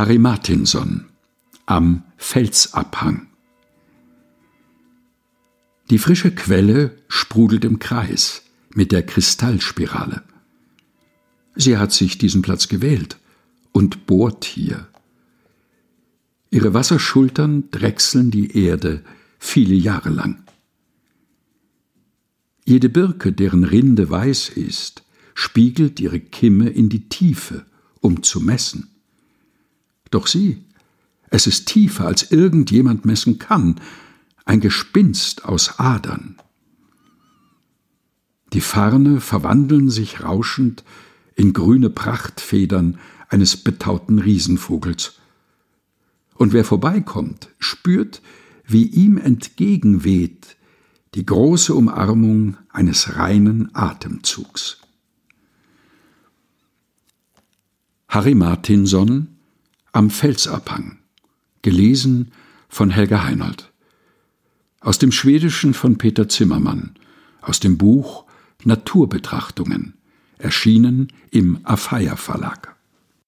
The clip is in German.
Harry Martinson am Felsabhang. Die frische Quelle sprudelt im Kreis mit der Kristallspirale. Sie hat sich diesen Platz gewählt und bohrt hier. Ihre Wasserschultern drechseln die Erde viele Jahre lang. Jede Birke, deren Rinde weiß ist, spiegelt ihre Kimme in die Tiefe, um zu messen. Doch sie, es ist tiefer, als irgendjemand messen kann, ein Gespinst aus Adern. Die Farne verwandeln sich rauschend in grüne Prachtfedern eines betauten Riesenvogels. Und wer vorbeikommt, spürt, wie ihm entgegenweht die große Umarmung eines reinen Atemzugs. Harry Martinson am Felsabhang. Gelesen von Helga Heinold. Aus dem Schwedischen von Peter Zimmermann. Aus dem Buch Naturbetrachtungen. Erschienen im Afeier Verlag.